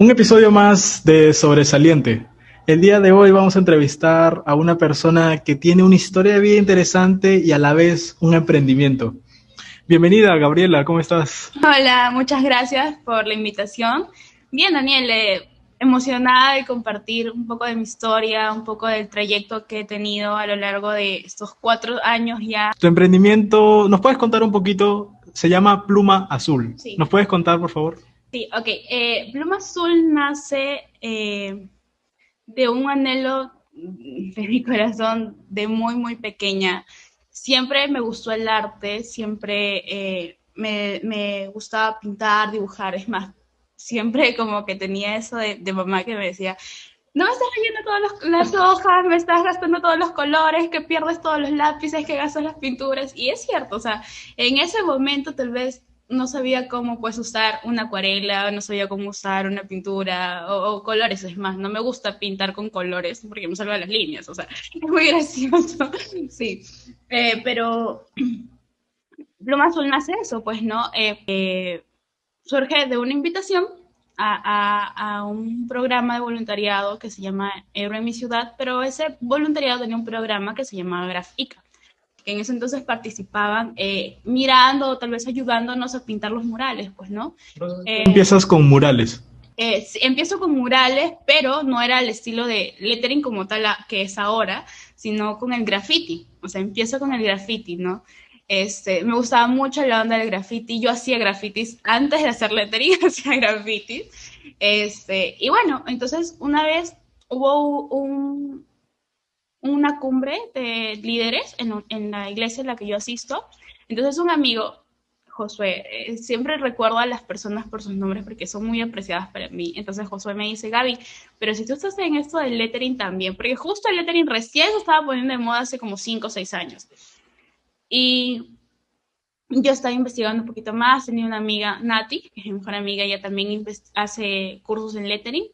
Un episodio más de Sobresaliente. El día de hoy vamos a entrevistar a una persona que tiene una historia de vida interesante y a la vez un emprendimiento. Bienvenida, Gabriela, ¿cómo estás? Hola, muchas gracias por la invitación. Bien, Daniel, eh, emocionada de compartir un poco de mi historia, un poco del trayecto que he tenido a lo largo de estos cuatro años ya. Tu emprendimiento, ¿nos puedes contar un poquito? Se llama Pluma Azul. ¿Nos puedes contar, por favor? Sí, ok. Eh, Pluma Azul nace eh, de un anhelo de mi corazón de muy, muy pequeña. Siempre me gustó el arte, siempre eh, me, me, gustaba pintar, dibujar. Es más, siempre como que tenía eso de, de mamá que me decía, no me estás leyendo todas las hojas, me estás gastando todos los colores, que pierdes todos los lápices, que gastas las pinturas. Y es cierto, o sea, en ese momento tal vez no sabía cómo pues usar una acuarela, no sabía cómo usar una pintura o, colores, es más, no me gusta pintar con colores porque me salvan las líneas, o sea, es muy gracioso, sí, eh, pero más Azul nace eso, pues, ¿no? Eh, eh, surge de una invitación a, a, un programa de voluntariado que se llama Héroe en mi ciudad, pero ese voluntariado tenía un programa que se llamaba Grafica que en ese entonces participaban eh, mirando o tal vez ayudándonos a pintar los murales, pues, ¿no? Eh, empiezas con murales. Eh, empiezo con murales, pero no era el estilo de lettering como tal que es ahora, sino con el graffiti. O sea, empiezo con el graffiti, ¿no? Este, me gustaba mucho la onda del graffiti. Yo hacía grafitis antes de hacer lettering, hacía grafitis. Este, y bueno, entonces una vez hubo un, una cumbre de líderes en, en, la iglesia en la que yo asisto. Entonces un amigo, Josué, eh, siempre recuerdo a las personas por sus nombres porque son muy apreciadas para mí. Entonces Josué me dice, Gaby, pero si tú estás en esto del lettering también, porque justo el lettering recién se estaba poniendo de moda hace como 5 o 6 años. Y yo estaba investigando un poquito más, tenía una amiga, Nati, que es mi mejor amiga, ella también hace cursos en lettering.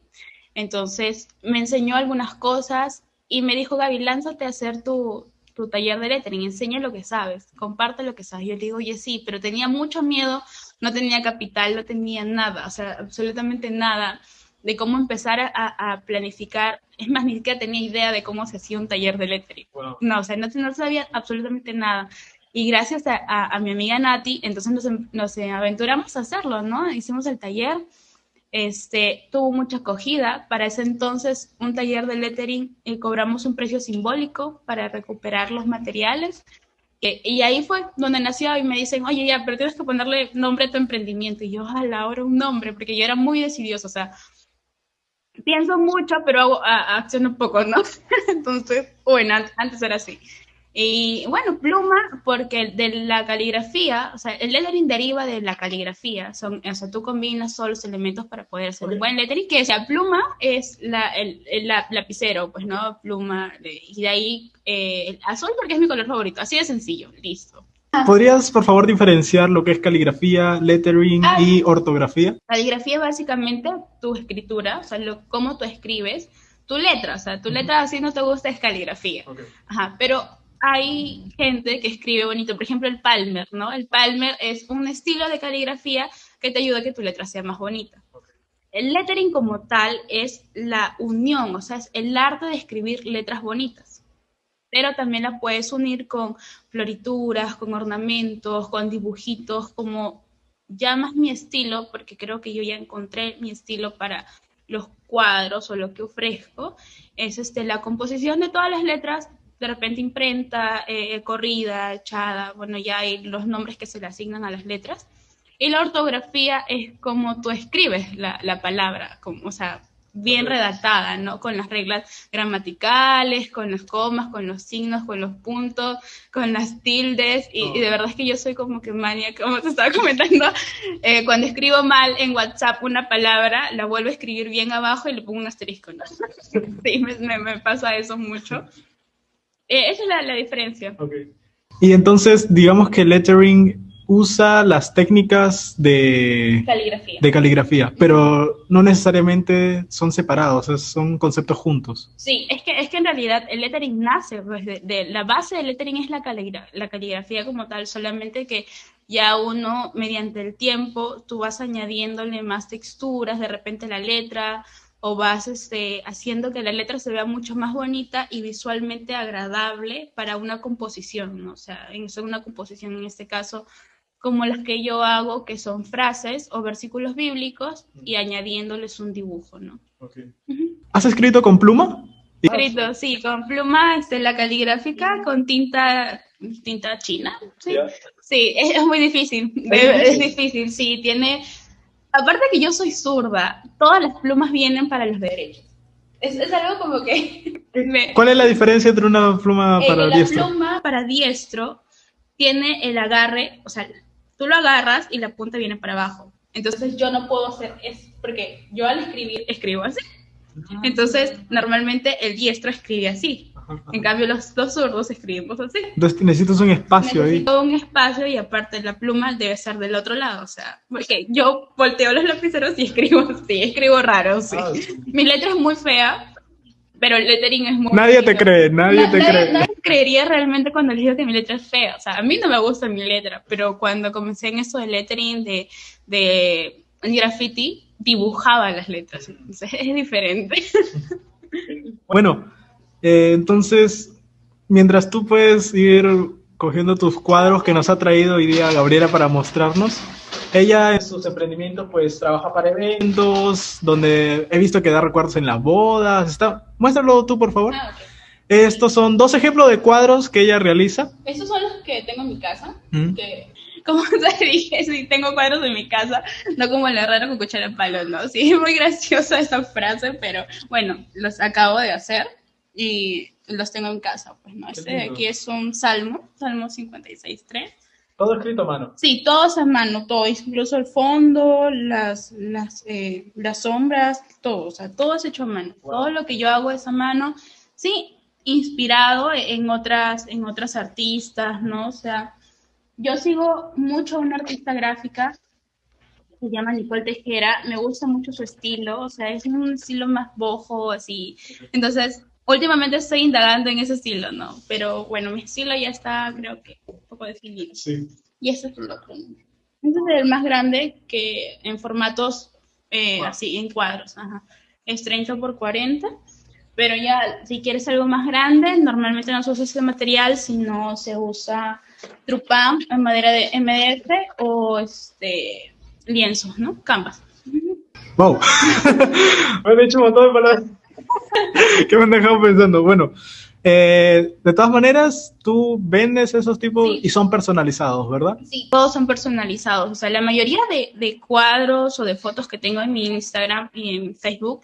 Entonces me enseñó algunas cosas y me dijo, Gaby, lánzate a hacer tu, tu taller de lettering, enseña lo que sabes, comparte lo que sabes. Yo le digo, oye, sí, pero tenía mucho miedo, no tenía capital, no tenía nada, o sea, absolutamente nada de cómo empezar a, planificar. Es más, ni siquiera tenía idea de cómo se hacía un taller de lettering. No, o sea, no, no, sabía absolutamente nada. Y gracias a, a mi amiga Nati, entonces nos, nos aventuramos a hacerlo, ¿no? Hicimos el taller este, tuvo mucha acogida. Para ese entonces, un taller de lettering eh, cobramos un precio simbólico para recuperar los materiales. Eh, y ahí fue donde nació y me dicen, oye, ya, pero tienes que ponerle nombre a tu emprendimiento. Y yo, a la hora un nombre, porque yo era muy decidiosa, o sea, pienso mucho, pero hago, acciono poco, ¿no? Entonces, bueno, antes era así. Y bueno, pluma, porque de la caligrafía, o sea, el lettering deriva de la caligrafía. Son, o sea, tú combinas todos los elementos para poder hacer un buen lettering, que sea pluma es la, el, lapicero, pues, ¿no? Pluma, y de ahí eh, azul porque es mi color favorito. Así de sencillo, listo. ¿Podrías, por favor, diferenciar lo que es caligrafía, lettering ah. y ortografía? Caligrafía es básicamente tu escritura, o sea, lo, cómo tú escribes tu letra, o sea, tu letra así no te gusta es caligrafía. Ajá, pero hay gente que escribe bonito, por ejemplo el Palmer, ¿no? El Palmer es un estilo de caligrafía que te ayuda a que tu letra sea más bonita. El lettering como tal es la unión, o sea, es el arte de escribir letras bonitas. Pero también la puedes unir con florituras, con ornamentos, con dibujitos, como ya más mi estilo, porque creo que yo ya encontré mi estilo para los cuadros o lo que ofrezco, es este, la composición de todas las letras de repente imprenta, eh, corrida, echada, bueno, ya hay los nombres que se le asignan a las letras. Y la ortografía es como tú escribes la, la palabra, como, o sea, bien redactada, ¿no? Con las reglas gramaticales, con las comas, con los signos, con los puntos, con las tildes. Y, de verdad es que yo soy como que mania, como te estaba comentando, eh, cuando escribo mal en WhatsApp una palabra, la vuelvo a escribir bien abajo y le pongo un asterisco. ¿no? sí, me, me pasa eso mucho. Eh, esa es la, diferencia. Y entonces, digamos que lettering usa las técnicas de caligrafía. de caligrafía, pero no necesariamente son separados, son conceptos juntos. Sí, es que, es que en realidad el lettering nace, pues, de, la base del lettering es la, la caligrafía como tal, solamente que ya uno, mediante el tiempo, tú vas añadiéndole más texturas, de repente la letra, o vas este, haciendo que la letra se vea mucho más bonita y visualmente agradable para una composición, ¿no? O sea, en una composición en este caso, como las que yo hago, que son frases o versículos bíblicos y añadiéndoles un dibujo, ¿no? ¿Has escrito con pluma? Escrito, sí, con pluma, este, la caligráfica, con tinta, tinta china, sí. Sí, es, muy difícil, es, difícil, sí, tiene, aparte que yo soy zurda, todas las plumas vienen para los derechos. Es, es algo como que... ¿Cuál es la diferencia entre una pluma eh, para diestro? La pluma para diestro tiene el agarre, o sea, tú lo agarras y la punta viene para abajo. Entonces yo no puedo hacer eso, porque yo al escribir escribo así. Ah. Entonces, normalmente el diestro escribe así. En cambio, los, dos zurdos escribimos así. Entonces necesitas un espacio Necesito un espacio y aparte la pluma debe ser del otro lado. O sea, porque yo volteo los lapiceros y escribo así, escribo raro, sí. Ah, Mi letra es muy fea, pero el lettering es muy Nadie te cree, nadie te cree. Nadie creería realmente cuando les digo que mi letra es fea. O sea, a mí no me gusta mi letra, pero cuando comencé en eso de lettering, de, de graffiti, dibujaba las letras. Entonces es diferente. Bueno, eh, entonces, mientras tú puedes ir cogiendo tus cuadros que nos ha traído hoy día Gabriela para mostrarnos, ella en sus emprendimientos pues trabaja para eventos, donde he visto que da recuerdos en las bodas. Está... Muéstralo tú, por favor. Ah, Estos son dos ejemplos de cuadros que ella realiza. Estos son los que tengo en mi casa, mm. que como te dije, sí, tengo cuadros en mi casa, no como el herrero con cuchara en palo, ¿no? Sí, es muy graciosa esa frase, pero bueno, los acabo de hacer y los tengo en casa, pues, ¿no? Este de aquí es un salmo, Salmo 56.3. ¿Todo escrito a mano? Sí, todo es a mano, todo, incluso el fondo, las, las, eh, las sombras, todo, o sea, todo es hecho a mano. Todo lo que yo hago es a mano, sí, inspirado en otras, en otras artistas, ¿no? O sea, yo sigo mucho a una artista gráfica, se llama Nicole Tejera, me gusta mucho su estilo, o sea, es un estilo más bojo, así. Entonces, últimamente estoy indagando en ese estilo, ¿no? Pero bueno, mi estilo ya está, creo que, un poco definido. Sí. Y ese es el otro. Este es el más grande que en formatos eh, así, en cuadros. Ajá. Es 30 por 40. Pero ya, si quieres algo más grande, normalmente no se usa ese material, sino se usa trupán en madera de MDF o este lienzos, ¿no? Canvas. Wow. me he dicho un montón de palabras. ¿Qué me han dejado pensando? Bueno, eh, de todas maneras, tú vendes esos tipos y son personalizados, ¿verdad? Sí, todos son personalizados. O sea, la mayoría de, de, cuadros o de fotos que tengo en mi Instagram y en Facebook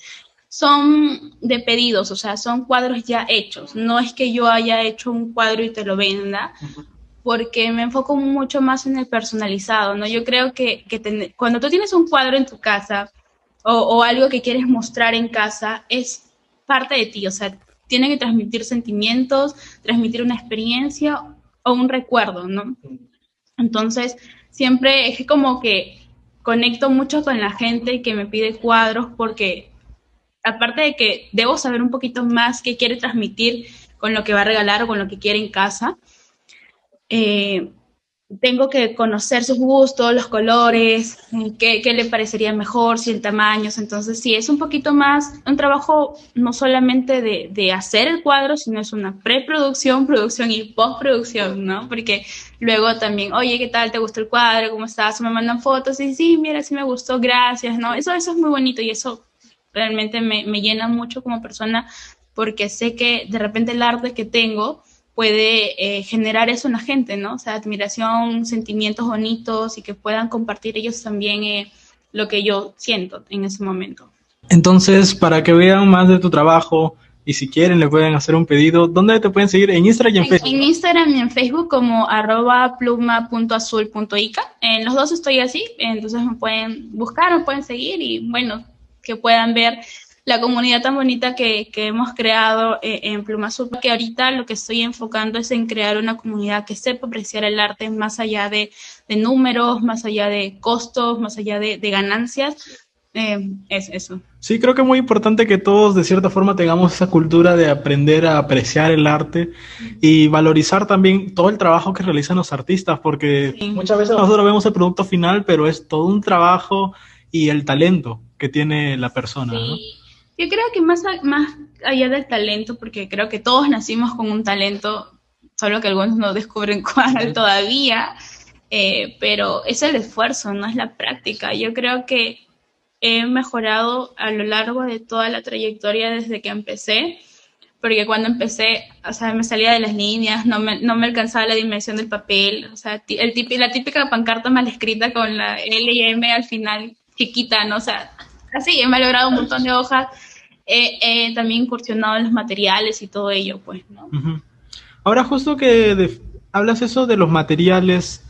son de pedidos, o sea, son cuadros ya hechos. No es que yo haya hecho un cuadro y te lo venda, porque me enfoco mucho más en el personalizado, ¿no? Yo creo que, que cuando tú tienes un cuadro en tu casa o, o algo que quieres mostrar en casa, es parte de ti, o sea, tiene que transmitir sentimientos, transmitir una experiencia o un recuerdo, ¿no? Entonces, siempre es como que conecto mucho con la gente que me pide cuadros porque aparte de que debo saber un poquito más qué quiere transmitir con lo que va a regalar o con lo que quiere en casa, eh, tengo que conocer sus gustos, los colores, qué, qué, le parecería mejor, si el tamaño. Entonces, sí, es un poquito más un trabajo no solamente de, de hacer el cuadro, sino es una preproducción, producción y postproducción, ¿no? Porque luego también, oye, ¿qué tal? ¿Te gustó el cuadro? ¿Cómo estás? Me mandan fotos y sí, mira, sí me gustó, gracias, ¿no? Eso, eso es muy bonito y eso realmente me, me llena mucho como persona porque sé que de repente el arte que tengo puede eh, generar eso en la gente, ¿no? O sea, admiración, sentimientos bonitos y que puedan compartir ellos también eh, lo que yo siento en ese momento. Entonces, para que vean más de tu trabajo y si quieren le pueden hacer un pedido, ¿dónde te pueden seguir? ¿En Instagram y en, Facebook? En Instagram y en Facebook como arroba pluma.azul.ica. En los dos estoy así, entonces me pueden buscar, me pueden seguir y bueno, que puedan ver la comunidad tan bonita que, que hemos creado eh, en Pluma Azul, que ahorita lo que estoy enfocando es en crear una comunidad que sepa apreciar el arte más allá de, de números, más allá de costos, más allá de, de, ganancias, eh, es eso. Sí, creo que es muy importante que todos de cierta forma tengamos esa cultura de aprender a apreciar el arte y valorizar también todo el trabajo que realizan los artistas, porque Sí. muchas veces nosotros vemos el producto final, pero es todo un trabajo y el talento que tiene la persona. ¿no? Yo creo que más, a- más allá del talento, porque creo que todos nacimos con un talento, solo que algunos no descubren cuál todavía, eh, pero es el esfuerzo, no es la práctica. Yo creo que he mejorado a lo largo de toda la trayectoria desde que empecé, porque cuando empecé, o sea, me salía de las líneas, no me, no me alcanzaba la dimensión del papel, o sea, el típi- la típica pancarta mal escrita con la L y M al final chiquita, ¿no? O sea, así, he malogrado un montón de hojas, he, he también incursionado en los materiales y todo ello, pues, ¿no? Ahora, justo que de- hablas eso de los materiales,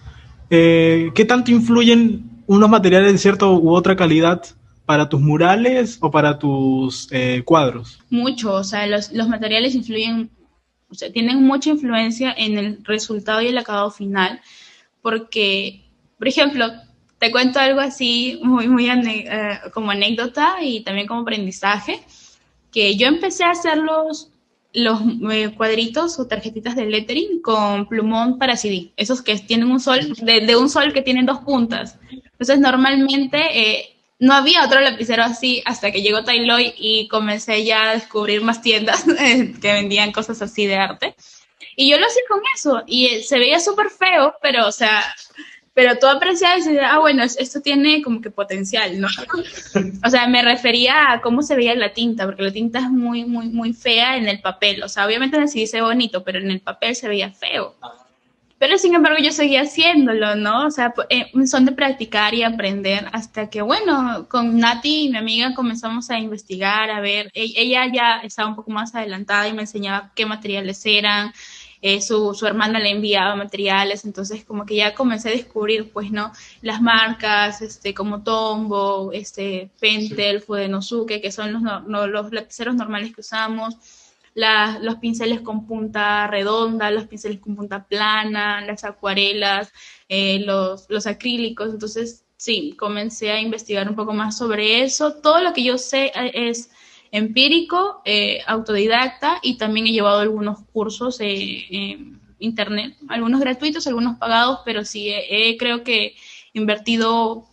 eh, ¿qué tanto influyen unos materiales de cierta u otra calidad para tus murales o para tus eh, cuadros? Mucho, o sea, los, los materiales influyen, o sea, tienen mucha influencia en el resultado y el acabado final, porque, por ejemplo, te cuento algo así muy, muy eh, como anécdota y también como aprendizaje, que yo empecé a hacer los, los eh, cuadritos o tarjetitas de lettering con plumón para CD, esos que tienen un sol, de, de un sol que tienen dos puntas. Entonces, normalmente eh, no había otro lapicero así hasta que llegó Tailoy y comencé ya a descubrir más tiendas eh, que vendían cosas así de arte. Y yo lo hacía con eso y eh, se veía súper feo, pero, o sea, pero tú apreciabas y decías, ah, bueno, es- esto tiene como que potencial, ¿no? O sea, me refería a cómo se veía la tinta, porque la tinta es muy, muy, muy fea en el papel. O sea, obviamente en el CD bonito, pero en el papel se veía feo. Pero sin embargo yo seguía haciéndolo, ¿no? O sea, eh, son de practicar y aprender hasta que, bueno, con Nati, mi amiga, comenzamos a investigar, a ver, e- ella ya estaba un poco más adelantada y me enseñaba qué materiales eran, eh, su, su hermana le enviaba materiales, entonces como que ya comencé a descubrir, pues, ¿no? Las marcas, este, como Tombow, este, Pentel, Fudenosuke, que son los, no- no- los lapiceros normales que usamos, la- los pinceles con punta redonda, los pinceles con punta plana, las acuarelas, eh, los, los acrílicos. Entonces, sí, comencé a investigar un poco más sobre eso. Todo lo que yo sé eh, es empírico, eh, autodidacta y también he llevado algunos cursos eh, en internet, algunos gratuitos, algunos pagados, pero sí, eh, creo que he invertido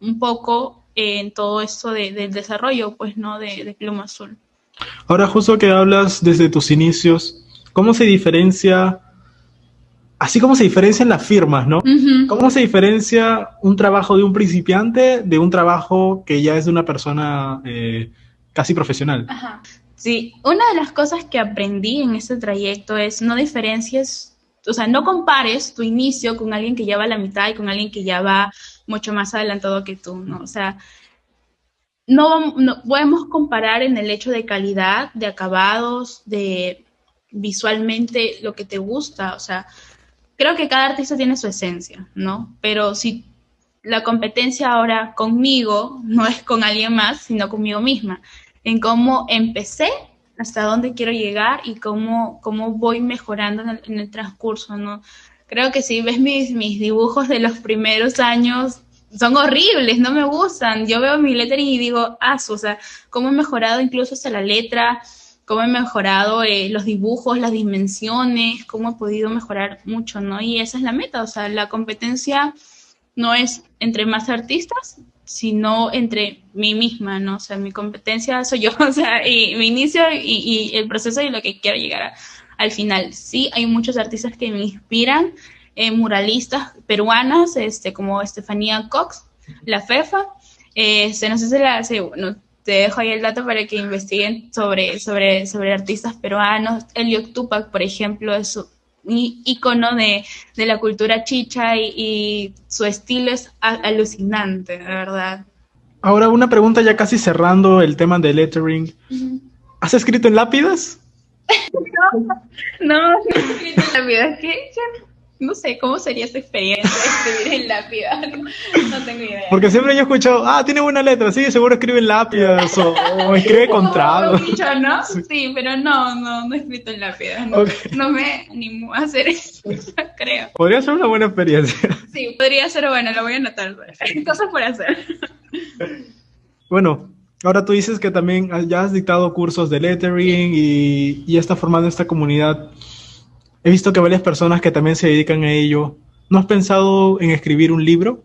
un poco en todo esto de- del desarrollo, pues, ¿no? De, de Pluma Azul. Ahora, justo que hablas desde tus inicios, ¿cómo se diferencia, así como se diferencian las firmas, ¿no? ¿Cómo se diferencia un trabajo de un principiante de un trabajo que ya es de una persona eh, casi profesional? Sí, una de las cosas que aprendí en este trayecto es no diferencias, o sea, no compares tu inicio con alguien que ya va a la mitad y con alguien que ya va mucho más adelantado que tú, ¿no? O sea, no, no podemos comparar en el hecho de calidad, de acabados, de visualmente lo que te gusta, o sea, creo que cada artista tiene su esencia, ¿no? Pero si la competencia ahora conmigo no es con alguien más, sino conmigo misma, en cómo empecé, hasta dónde quiero llegar y cómo, cómo voy mejorando en el, transcurso, ¿no? Creo que si ves mis, mis dibujos de los primeros años, son horribles, no me gustan. Yo veo mi lettering y digo, ah, o sea, cómo he mejorado incluso hasta la letra, cómo he mejorado eh, los dibujos, las dimensiones, cómo he podido mejorar mucho, ¿no? Y esa es la meta, o sea, la competencia no es entre más artistas, sino entre mí misma, ¿no? O sea, mi competencia soy yo, o sea, y mi inicio y, el proceso y lo que quiero llegar a- al final. Sí, hay muchos artistas que me inspiran, eh, muralistas peruanas, este, como Estefanía Cox, la FEFA, este, no sé si la, si, bueno, te dejo ahí el dato para que investiguen sobre, sobre, sobre artistas peruanos. Elliot Tupac, por ejemplo, es ícono de, de la cultura chicha y, y su estilo es alucinante, de verdad. Ahora, una pregunta ya casi cerrando el tema de lettering. ¿Has escrito en lápidas? No, no he escrito en ya no sé cómo sería esa experiencia de escribir en lápida. No tengo idea. Porque siempre yo he escuchado, ah, tiene buena letra, sí, seguro escribe en lápidas o, o escribe un bicho, ¿no? Sí, pero no, no, no he escrito en lápida. No, Ok. no me animo a hacer eso, creo. Podría ser una buena experiencia. Sí, podría ser bueno, lo voy a anotar. Cosas por hacer. Bueno, ahora tú dices que también ya has dictado cursos de lettering y, y ya está formando esta comunidad. He visto que varias personas que también se dedican a ello. ¿No has pensado en escribir un libro?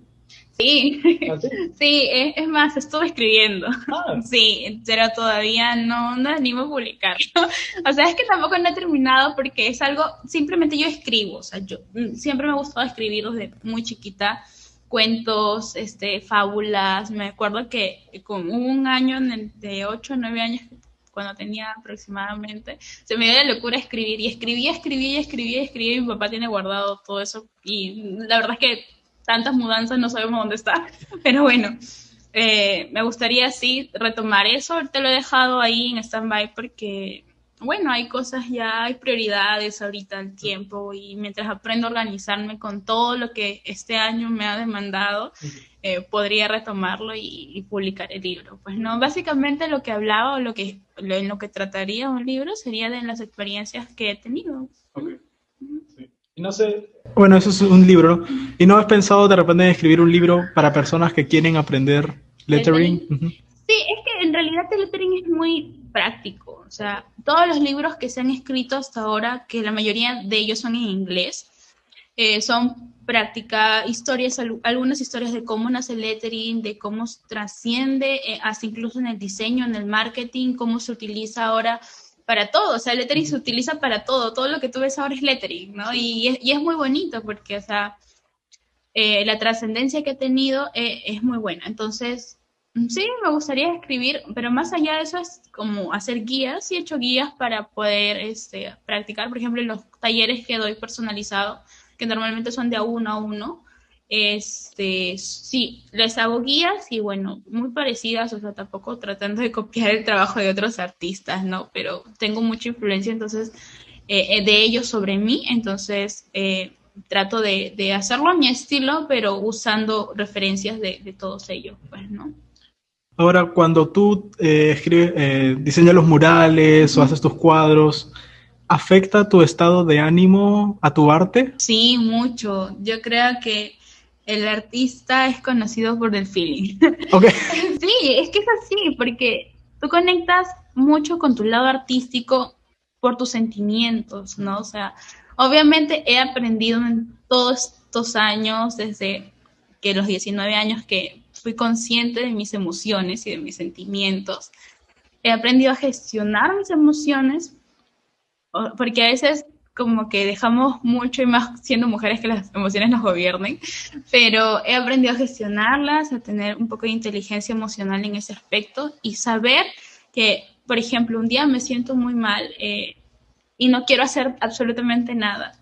Sí, ¿Ah, sí, es, más, estuve escribiendo. Ah. Sí, pero todavía no, no animo a publicarlo. O sea, es que tampoco no he terminado porque es algo, simplemente yo escribo, o sea, yo mm, siempre me ha gustado escribir desde muy chiquita cuentos, este, fábulas. Me acuerdo que con un año de 8 o 9 años, cuando tenía aproximadamente, se me dio la locura escribir y escribía, escribía, escribía, escribía y mi papá tiene guardado todo eso y la verdad es que tantas mudanzas no sabemos dónde está, pero bueno. Eh, me gustaría sí retomar eso, te lo he dejado ahí en stand-by porque bueno, hay cosas ya, hay prioridades ahorita el tiempo y mientras aprendo a organizarme con todo lo que este año me ha demandado, eh, podría retomarlo y, publicar el libro. Pues no, básicamente lo que hablaba o lo que, en lo que trataría un libro sería de las experiencias que he tenido. Y no sé, bueno, eso es un libro, ¿Y no has pensado de repente en escribir un libro para personas que quieren aprender lettering? Sí, es que en realidad el lettering es muy práctico. O sea, todos los libros que se han escrito hasta ahora, que la mayoría de ellos son en inglés, eh, son práctica, historias, algunas historias de cómo nace el lettering, de cómo trasciende, eh, hasta incluso en el diseño, en el marketing, cómo se utiliza ahora para todo. O sea, el lettering se utiliza para todo. Todo lo que tú ves ahora es lettering, ¿no? Y es, y es muy bonito porque, o sea, eh, la trascendencia que ha tenido es muy buena. Entonces, sí, me gustaría escribir, pero más allá de eso es como hacer guías y he hecho guías para poder este, practicar, por ejemplo, en los talleres que doy personalizado, que normalmente son de a uno a uno. Este, sí, les hago guías y bueno, muy parecidas, o sea, tampoco tratando de copiar el trabajo de otros artistas, ¿no? Pero tengo mucha influencia entonces eh, eh, de ellos sobre mí, entonces eh, trato de, de, hacerlo a mi estilo, pero usando referencias de, de todos ellos, pues, ¿no? Ahora, cuando tú eh, escribes, eh, diseñas los murales o haces tus cuadros, ¿afecta tu estado de ánimo a tu arte? Sí, mucho. Yo creo que el artista es conocido por el feeling. Okay. sí, es que es así, porque tú conectas mucho con tu lado artístico por tus sentimientos, ¿no? O sea, obviamente he aprendido en todos estos años, desde que los 19 años que fui consciente de mis emociones y de mis sentimientos. He aprendido a gestionar mis emociones, porque a veces como que dejamos mucho y más siendo mujeres que las emociones nos gobiernen, pero he aprendido a gestionarlas, a tener un poco de inteligencia emocional en ese aspecto y saber que, por ejemplo, un día me siento muy mal eh, y no quiero hacer absolutamente nada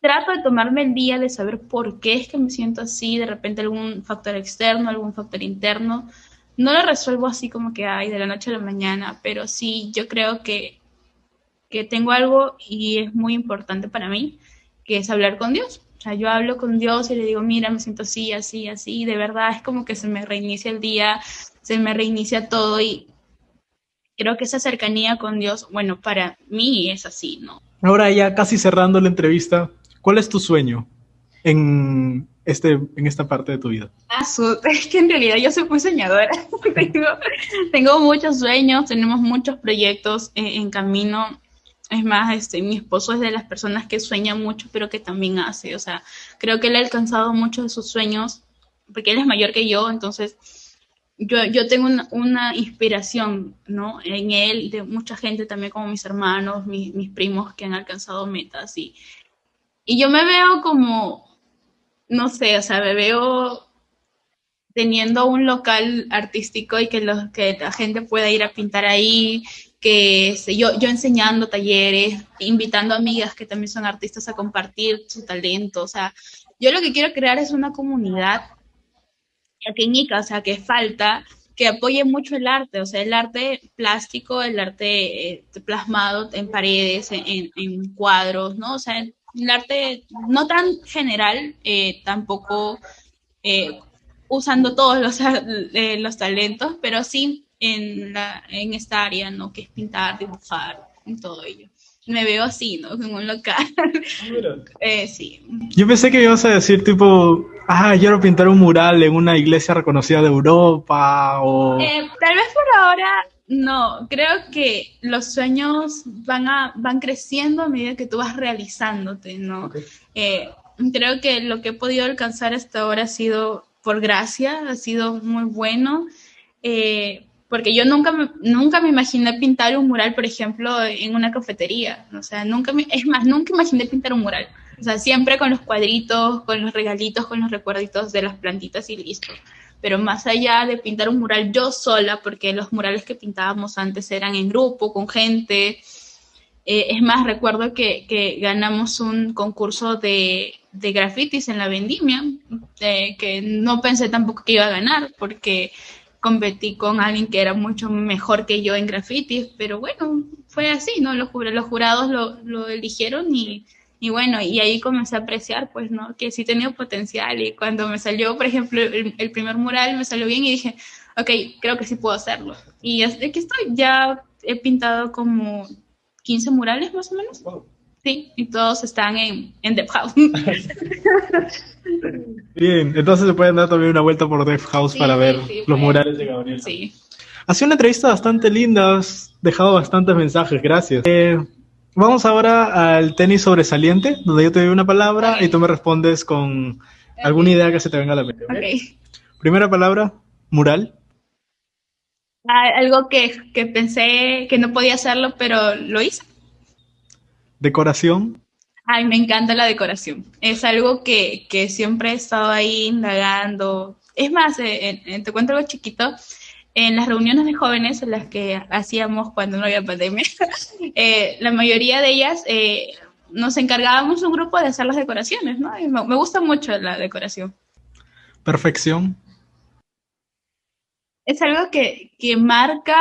trato de tomarme el día de saber por qué es que me siento así, de repente algún factor externo, algún factor interno. No lo resuelvo así como que hay de la noche a la mañana, pero sí yo creo que, que tengo algo y es muy importante para mí, que es hablar con Dios. O sea, yo hablo con Dios y le digo, mira, me siento así, así, así, de verdad es como que se me reinicia el día, se me reinicia todo y creo que esa cercanía con Dios, bueno, para mí es así, ¿no? Ahora ya casi cerrando la entrevista, ¿Cuál es tu sueño en, este, en esta parte de tu vida? Ah, es que en realidad yo soy muy soñadora. tengo, muchos sueños, tenemos muchos proyectos en, camino. Es más, este, mi esposo es de las personas que sueña mucho, pero que también hace. O sea, creo que él ha alcanzado muchos de sus sueños, porque él es mayor que yo, entonces yo, yo tengo una, una, inspiración, ¿no? En él, de mucha gente también, como mis hermanos, mis, mis primos que han alcanzado metas y, y yo me veo como, no sé, o sea, me veo teniendo un local artístico y que, los, que la gente pueda ir a pintar ahí, que yo, yo enseñando talleres, invitando amigas que también son artistas a compartir su talento. O sea, yo lo que quiero crear es una comunidad aquí en Ica, o sea, que falta, que apoye mucho el arte, o sea, el arte plástico, el arte eh, plasmado en paredes, en, en, cuadros, ¿no? O sea, el arte no tan general, eh, tampoco eh, usando todos los, eh, los talentos, pero sí en, la, en esta área, ¿no? Que es pintar, dibujar, en todo ello. Me veo así, ¿no? En un local. Ah, sí. Yo pensé que ibas a decir tipo ah, quiero pintar un mural en una iglesia reconocida de Europa o... Eh, tal vez por ahora no, creo que los sueños van, a, van creciendo a medida que tú vas realizándote, ¿no? Eh, creo que lo que he podido alcanzar hasta ahora ha sido por gracia, ha sido muy bueno, eh, porque yo nunca me, nunca me imaginé pintar un mural, por ejemplo, en una cafetería, o sea, nunca, es más, nunca imaginé pintar un mural. O sea, siempre con los cuadritos, con los regalitos, con los recuerditos de las plantitas y listo. Pero más allá de pintar un mural yo sola, porque los murales que pintábamos antes eran en grupo, con gente. Eh, es más, recuerdo que, ganamos un concurso de, de grafitis en la vendimia, eh, que no pensé tampoco que iba a ganar, porque competí con alguien que era mucho mejor que yo en grafitis, pero bueno, fue así, ¿no? Los, los jurados lo eligieron y y bueno, y ahí comencé a apreciar, pues, ¿no? Que sí tenía potencial. Y cuando me salió, por ejemplo, el, primer mural me salió bien y dije, ok, creo que sí puedo hacerlo. Y aquí estoy, ya he pintado como 15 murales más o menos. Sí, y todos están en, en Dev House. Bien, entonces se pueden dar también una vuelta por Dev House para ver los murales de Gabriel. Sí. Ha sido una entrevista bastante linda, has dejado bastantes mensajes, gracias. Eh, Vamos ahora al tenis sobresaliente, donde yo te doy una palabra y tú me respondes con alguna idea que se te venga a la mente. Primera palabra, mural. Ah, algo que, que, pensé que no podía hacerlo, pero lo hice. Decoración. Ay, me encanta la decoración. Es algo que, que siempre he estado ahí indagando. Es más, eh, te cuento algo chiquito en las reuniones de jóvenes en las que hacíamos cuando no había pandemia, eh, la mayoría de ellas eh, nos encargábamos un grupo de hacer las decoraciones, ¿no? me, gusta mucho la decoración. Perfección. Es algo que, que marca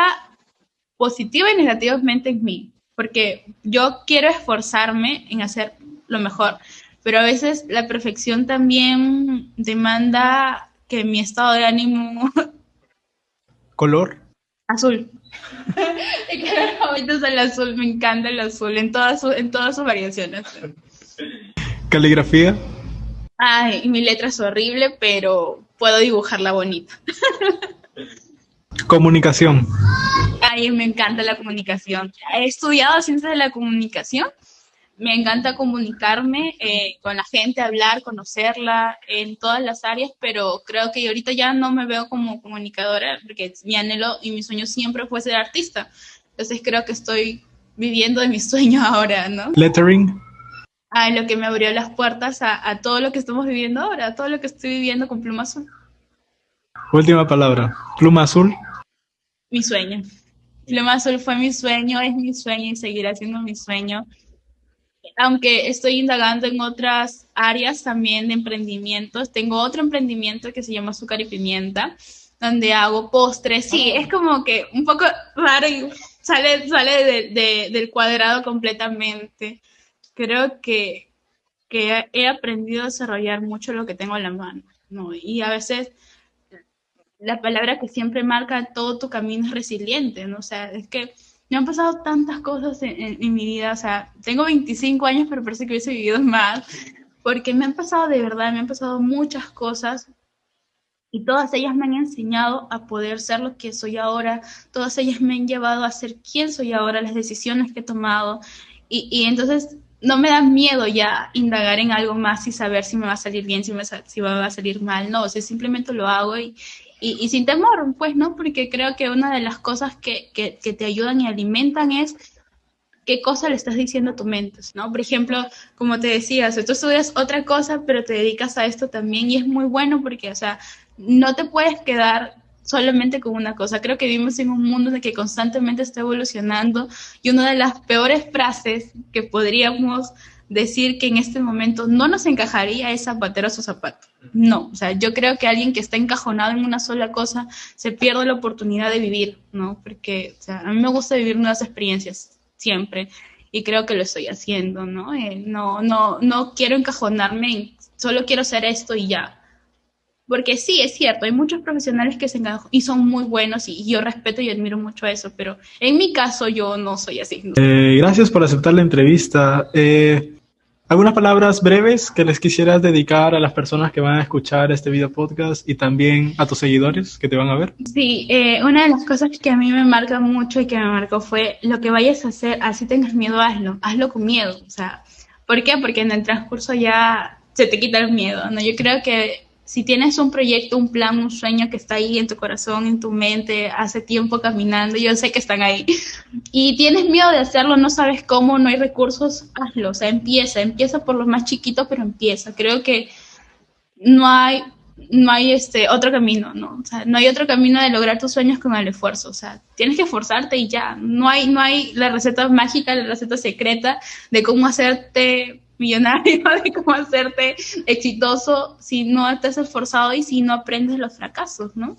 positiva y negativamente en mí, porque yo quiero esforzarme en hacer lo mejor, pero a veces la perfección también demanda que mi estado de ánimo ¿Color? Azul. Mi color favorito es el azul, me encanta el azul en todas, en todas sus variaciones. ¿Caligrafía? Ay, mi letra es horrible, pero puedo dibujarla bonita. Comunicación. Ay, me encanta la comunicación. He estudiado ciencias de la comunicación me encanta comunicarme eh, con la gente, hablar, conocerla en todas las áreas, pero creo que ahorita ya no me veo como comunicadora, porque mi anhelo y mi sueño siempre fue ser artista. Entonces creo que estoy viviendo de mi sueño ahora, ¿no? Lettering. Ah, lo que me abrió las puertas a, a todo lo que estamos viviendo ahora, a todo lo que estoy viviendo con Pluma Azul. Última palabra. Pluma Azul. Mi sueño. Pluma Azul fue mi sueño, es mi sueño y seguirá siendo mi sueño aunque estoy indagando en otras áreas también de emprendimientos, tengo otro emprendimiento que se llama Azúcar y Pimienta, donde hago postres. Sí, es como que un poco raro y sale, sale del cuadrado completamente. Creo que, que he aprendido a desarrollar mucho lo que tengo en la mano, ¿no? Y a veces la palabra que siempre marca todo tu camino es resiliente, ¿no? O sea, es que me han pasado tantas cosas en, mi vida, o sea, tengo 25 años, pero parece que hubiese vivido más, porque me han pasado de verdad, me han pasado muchas cosas y todas ellas me han enseñado a poder ser lo que soy ahora, todas ellas me han llevado a ser quien soy ahora, las decisiones que he tomado y, y entonces no me da miedo ya indagar en algo más y saber si me va a salir bien, si me, si va a salir mal, no, o sea, simplemente lo hago y, y, sin temor, pues, ¿no? Porque creo que una de las cosas que, que, te ayudan y alimentan es qué cosa le estás diciendo a tu mente, ¿no? Por ejemplo, como te decía, si tú estudias otra cosa, pero te dedicas a esto también, y es muy bueno porque, o sea, no te puedes quedar solamente con una cosa. Creo que vivimos en un mundo de que constantemente está evolucionando y una de las peores frases que podríamos decir que en este momento no nos encajaría es zapatero a su zapato. No, o sea, yo creo que alguien que está encajonado en una sola cosa se pierde la oportunidad de vivir, ¿no? Porque, o sea, a mí me gusta vivir nuevas experiencias, siempre, y creo que lo estoy haciendo, ¿no? Eh, no, no, no quiero encajonarme en, solo quiero hacer esto y ya. Porque sí, es cierto, hay muchos profesionales que se encajan y son muy buenos y, yo respeto y admiro mucho eso, pero en mi caso yo no soy así. Eh, gracias por aceptar la entrevista. Eh, algunas palabras breves que les quisieras dedicar a las personas que van a escuchar este video podcast y también a tus seguidores que te van a ver. Sí, eh, una de las cosas que a mí me marca mucho y que me marcó fue lo que vayas a hacer, así tengas miedo, hazlo, hazlo con miedo. O sea, ¿por qué? Porque en el transcurso ya se te quita el miedo, ¿no? Yo creo que si tienes un proyecto, un plan, un sueño que está ahí en tu corazón, en tu mente, hace tiempo caminando, yo sé que están ahí, y tienes miedo de hacerlo, no sabes cómo, no hay recursos, hazlo, o sea, empieza, empieza por lo más chiquito, pero empieza. Creo que no hay, no hay este otro camino, ¿no? O sea, no hay otro camino de lograr tus sueños con el esfuerzo, o sea, tienes que esforzarte y ya, no hay, no hay la receta mágica, la receta secreta de cómo hacerte millonario, de cómo hacerte exitoso si no estás esforzado y si no aprendes los fracasos, ¿no?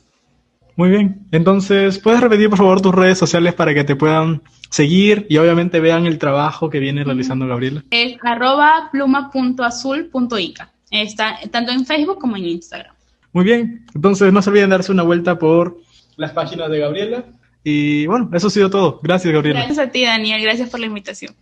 Muy bien, entonces, ¿puedes repetir por favor tus redes sociales para que te puedan seguir y obviamente vean el trabajo que viene realizando Gabriela? Es arroba pluma.azul.ica. Está tanto en Facebook como en Instagram. Muy bien, entonces no se olviden darse una vuelta por las páginas de Gabriela. Y bueno, eso ha sido todo. Gracias, Gabriela. Gracias a ti, Daniel. Gracias por la invitación.